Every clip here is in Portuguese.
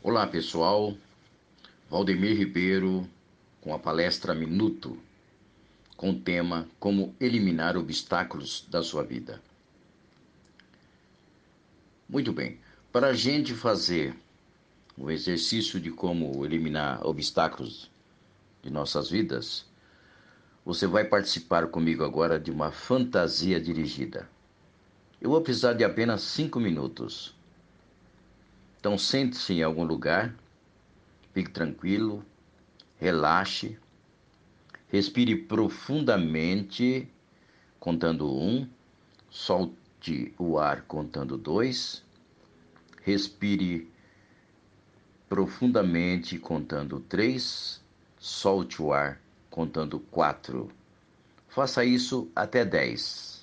Olá pessoal, Valdemir Ribeiro com a palestra Minuto, com o tema Como eliminar obstáculos da sua vida. Muito bem, para a gente fazer o exercício de como eliminar obstáculos de nossas vidas, você vai participar comigo agora de uma fantasia dirigida. Eu vou precisar de apenas cinco minutos. Então sente-se em algum lugar, fique tranquilo, relaxe, respire profundamente, contando um, solte o ar contando dois, respire profundamente contando três, solte o ar contando quatro. Faça isso até dez.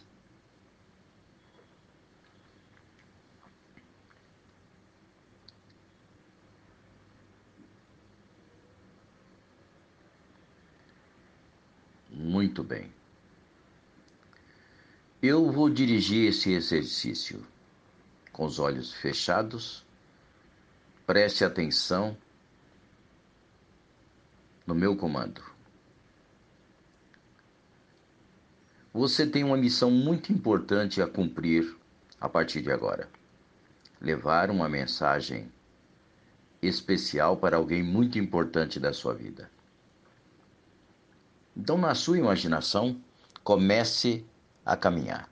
Muito bem. Eu vou dirigir esse exercício com os olhos fechados. Preste atenção no meu comando. Você tem uma missão muito importante a cumprir a partir de agora. Levar uma mensagem especial para alguém muito importante da sua vida. Então, na sua imaginação, comece a caminhar.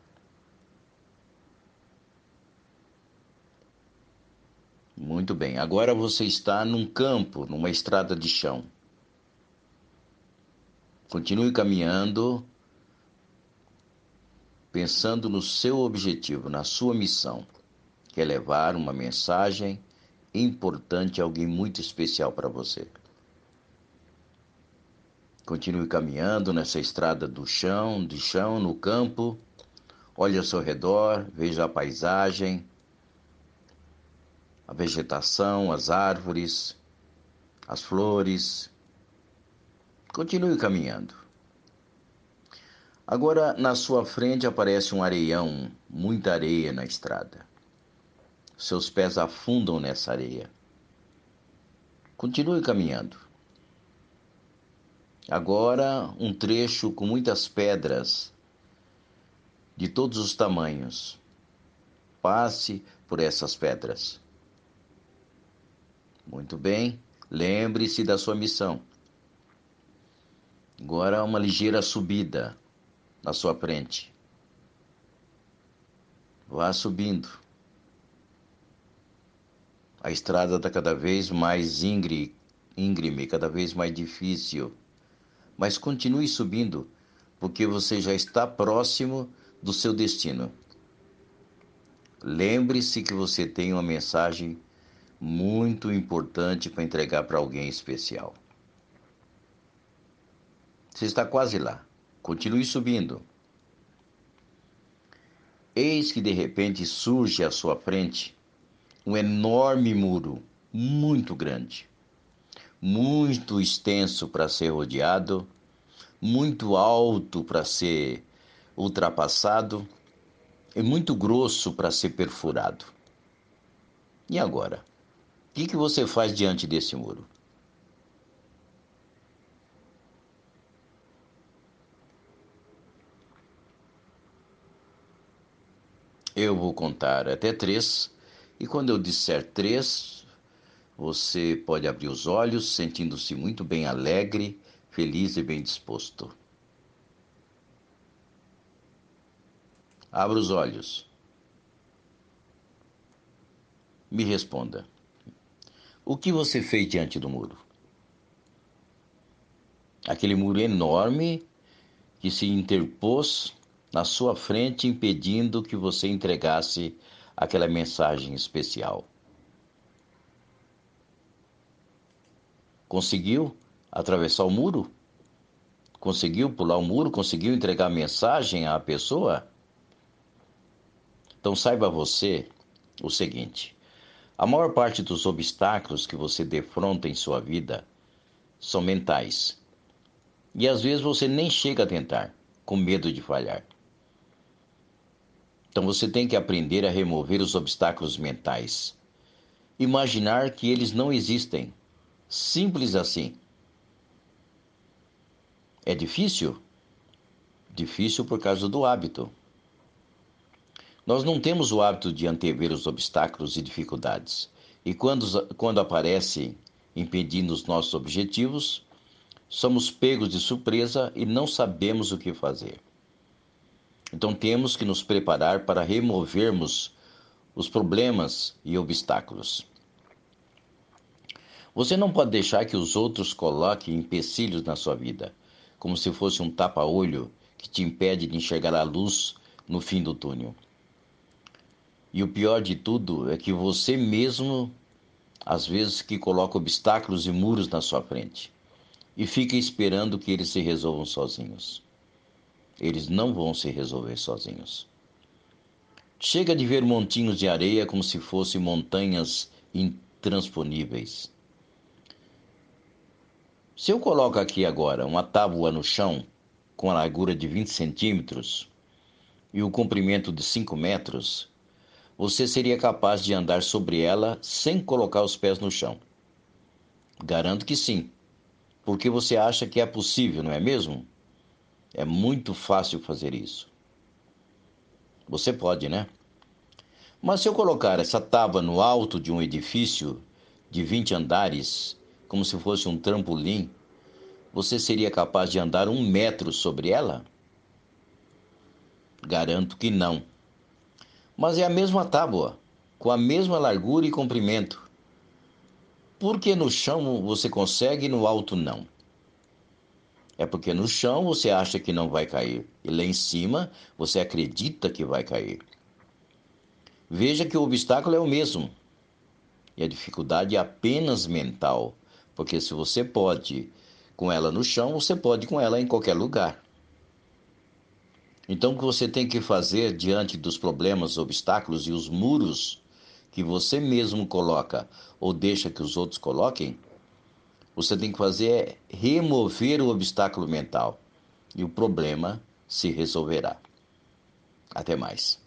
Muito bem, agora você está num campo, numa estrada de chão. Continue caminhando, pensando no seu objetivo, na sua missão, que é levar uma mensagem importante a alguém muito especial para você. Continue caminhando nessa estrada do chão, de chão, no campo. Olhe ao seu redor, veja a paisagem, a vegetação, as árvores, as flores. Continue caminhando. Agora, na sua frente aparece um areião, muita areia na estrada. Seus pés afundam nessa areia. Continue caminhando. Agora, um trecho com muitas pedras de todos os tamanhos. Passe por essas pedras. Muito bem, lembre-se da sua missão. Agora, uma ligeira subida na sua frente. Vá subindo. A estrada está cada vez mais íngreme, cada vez mais difícil mas continue subindo, porque você já está próximo do seu destino. Lembre-se que você tem uma mensagem muito importante para entregar para alguém especial. Você está quase lá. Continue subindo. Eis que de repente surge à sua frente um enorme muro, muito grande muito extenso para ser rodeado, muito alto para ser ultrapassado e muito grosso para ser perfurado. E agora? O que, que você faz diante desse muro? Eu vou contar até três, e quando eu disser três, você pode abrir os olhos sentindo-se muito bem alegre, feliz e bem disposto. Abra os olhos. Me responda. O que você fez diante do muro? Aquele muro enorme que se interpôs na sua frente, impedindo que você entregasse aquela mensagem especial. Conseguiu atravessar o muro? Conseguiu pular o muro? Conseguiu entregar mensagem à pessoa? Então saiba você o seguinte: a maior parte dos obstáculos que você defronta em sua vida são mentais. E às vezes você nem chega a tentar, com medo de falhar. Então você tem que aprender a remover os obstáculos mentais imaginar que eles não existem. Simples assim. É difícil? Difícil por causa do hábito. Nós não temos o hábito de antever os obstáculos e dificuldades. E quando, quando aparecem impedindo os nossos objetivos, somos pegos de surpresa e não sabemos o que fazer. Então temos que nos preparar para removermos os problemas e obstáculos. Você não pode deixar que os outros coloquem empecilhos na sua vida, como se fosse um tapa-olho que te impede de enxergar a luz no fim do túnel. E o pior de tudo é que você mesmo, às vezes, que coloca obstáculos e muros na sua frente e fica esperando que eles se resolvam sozinhos. Eles não vão se resolver sozinhos. Chega de ver montinhos de areia como se fossem montanhas intransponíveis. Se eu coloco aqui agora uma tábua no chão com a largura de 20 centímetros e o comprimento de 5 metros, você seria capaz de andar sobre ela sem colocar os pés no chão? Garanto que sim, porque você acha que é possível, não é mesmo? É muito fácil fazer isso. Você pode, né? Mas se eu colocar essa tábua no alto de um edifício de 20 andares, como se fosse um trampolim, você seria capaz de andar um metro sobre ela? Garanto que não. Mas é a mesma tábua, com a mesma largura e comprimento. Por que no chão você consegue e no alto não? É porque no chão você acha que não vai cair, e lá em cima você acredita que vai cair. Veja que o obstáculo é o mesmo. E a dificuldade é apenas mental, porque se você pode com ela no chão, você pode com ela em qualquer lugar. Então, o que você tem que fazer diante dos problemas, obstáculos e os muros que você mesmo coloca ou deixa que os outros coloquem, você tem que fazer é remover o obstáculo mental e o problema se resolverá. Até mais.